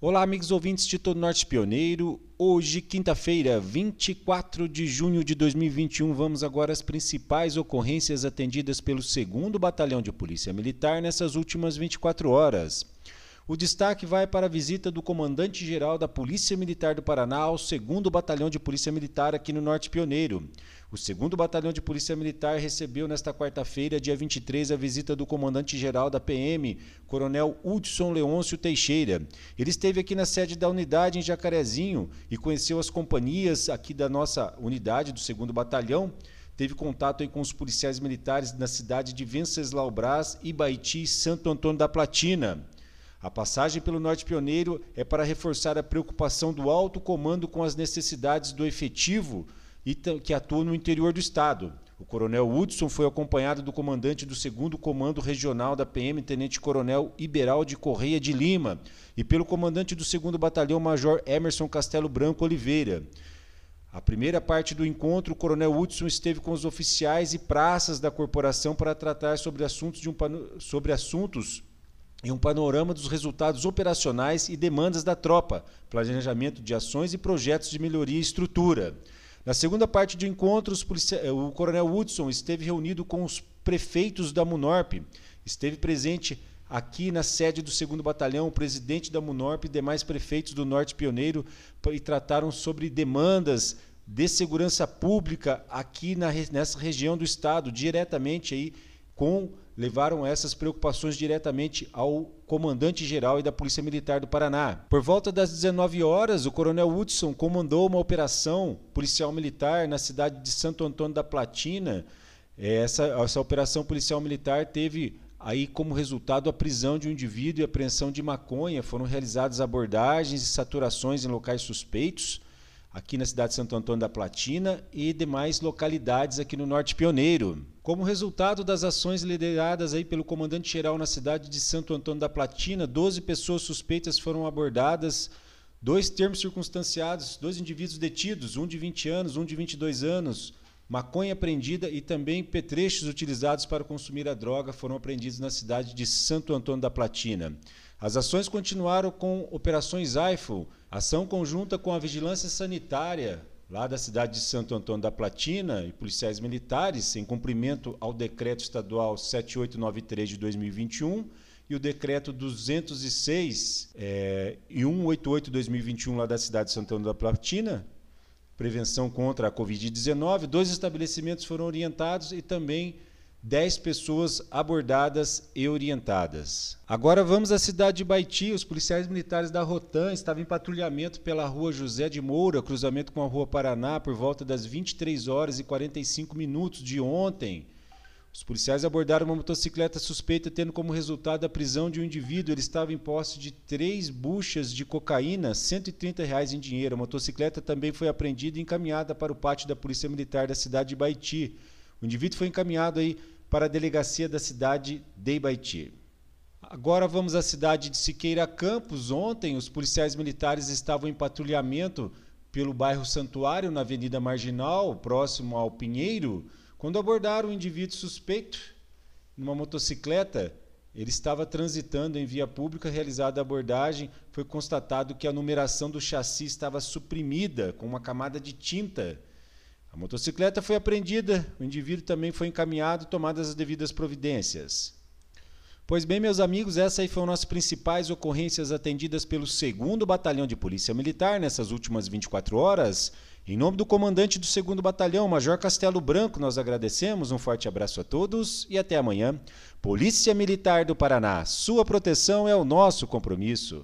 Olá, amigos ouvintes de todo Norte Pioneiro. Hoje, quinta-feira, 24 de junho de 2021, vamos agora às principais ocorrências atendidas pelo 2 Batalhão de Polícia Militar nessas últimas 24 horas. O destaque vai para a visita do comandante-geral da Polícia Militar do Paraná ao 2 Batalhão de Polícia Militar aqui no Norte Pioneiro. O 2 Batalhão de Polícia Militar recebeu nesta quarta-feira, dia 23, a visita do comandante-geral da PM, Coronel Hudson Leôncio Teixeira. Ele esteve aqui na sede da unidade em Jacarezinho e conheceu as companhias aqui da nossa unidade do 2 Batalhão teve contato com os policiais militares na cidade de Venceslau Brás, Ibaiti e Santo Antônio da Platina. A passagem pelo Norte Pioneiro é para reforçar a preocupação do alto comando com as necessidades do efetivo que atua no interior do Estado. O coronel Hudson foi acompanhado do comandante do 2 Comando Regional da PM, Tenente Coronel Iberal de Correia de Lima, e pelo comandante do 2 Batalhão, Major Emerson Castelo Branco Oliveira. A primeira parte do encontro, o coronel Hudson esteve com os oficiais e praças da corporação para tratar sobre assuntos, um, sobre assuntos e um panorama dos resultados operacionais e demandas da tropa, planejamento de ações e projetos de melhoria e estrutura. Na segunda parte do encontro, eh, o coronel Hudson esteve reunido com os prefeitos da MUNORP, esteve presente aqui na sede do 2 Batalhão, o presidente da MUNORP e demais prefeitos do Norte Pioneiro e trataram sobre demandas de segurança pública aqui na, nessa região do estado, diretamente aí com levaram essas preocupações diretamente ao comandante-geral e da Polícia Militar do Paraná. Por volta das 19 horas, o coronel Hudson comandou uma operação policial militar na cidade de Santo Antônio da Platina. Essa, essa operação policial militar teve aí como resultado a prisão de um indivíduo e apreensão de maconha. Foram realizadas abordagens e saturações em locais suspeitos aqui na cidade de Santo Antônio da Platina e demais localidades aqui no Norte Pioneiro. Como resultado das ações lideradas aí pelo comandante-geral na cidade de Santo Antônio da Platina, 12 pessoas suspeitas foram abordadas, dois termos circunstanciados, dois indivíduos detidos, um de 20 anos, um de 22 anos, maconha apreendida e também petrechos utilizados para consumir a droga foram apreendidos na cidade de Santo Antônio da Platina. As ações continuaram com operações AIFO, ação conjunta com a Vigilância Sanitária, lá da cidade de Santo Antônio da Platina e policiais militares, em cumprimento ao decreto estadual 7893 de 2021 e o decreto 206 é, e 188 de 2021 lá da cidade de Santo Antônio da Platina, prevenção contra a Covid-19. Dois estabelecimentos foram orientados e também 10 pessoas abordadas e orientadas. Agora vamos à cidade de Baiti. Os policiais militares da Rotan estavam em patrulhamento pela rua José de Moura, cruzamento com a rua Paraná, por volta das 23 horas e 45 minutos de ontem. Os policiais abordaram uma motocicleta suspeita, tendo como resultado a prisão de um indivíduo. Ele estava em posse de três buchas de cocaína, 130 reais em dinheiro. A motocicleta também foi apreendida e encaminhada para o pátio da Polícia Militar da cidade de Baiti. O indivíduo foi encaminhado aí para a delegacia da cidade de Ibaiti. Agora vamos à cidade de Siqueira Campos. Ontem, os policiais militares estavam em patrulhamento pelo bairro Santuário, na Avenida Marginal, próximo ao Pinheiro, quando abordaram um indivíduo suspeito numa motocicleta. Ele estava transitando em via pública, realizada a abordagem, foi constatado que a numeração do chassi estava suprimida com uma camada de tinta a motocicleta foi apreendida, o indivíduo também foi encaminhado, tomadas as devidas providências. Pois bem, meus amigos, essas aí foram as principais ocorrências atendidas pelo 2 Batalhão de Polícia Militar nessas últimas 24 horas. Em nome do comandante do 2 Batalhão, Major Castelo Branco, nós agradecemos, um forte abraço a todos e até amanhã. Polícia Militar do Paraná, sua proteção é o nosso compromisso.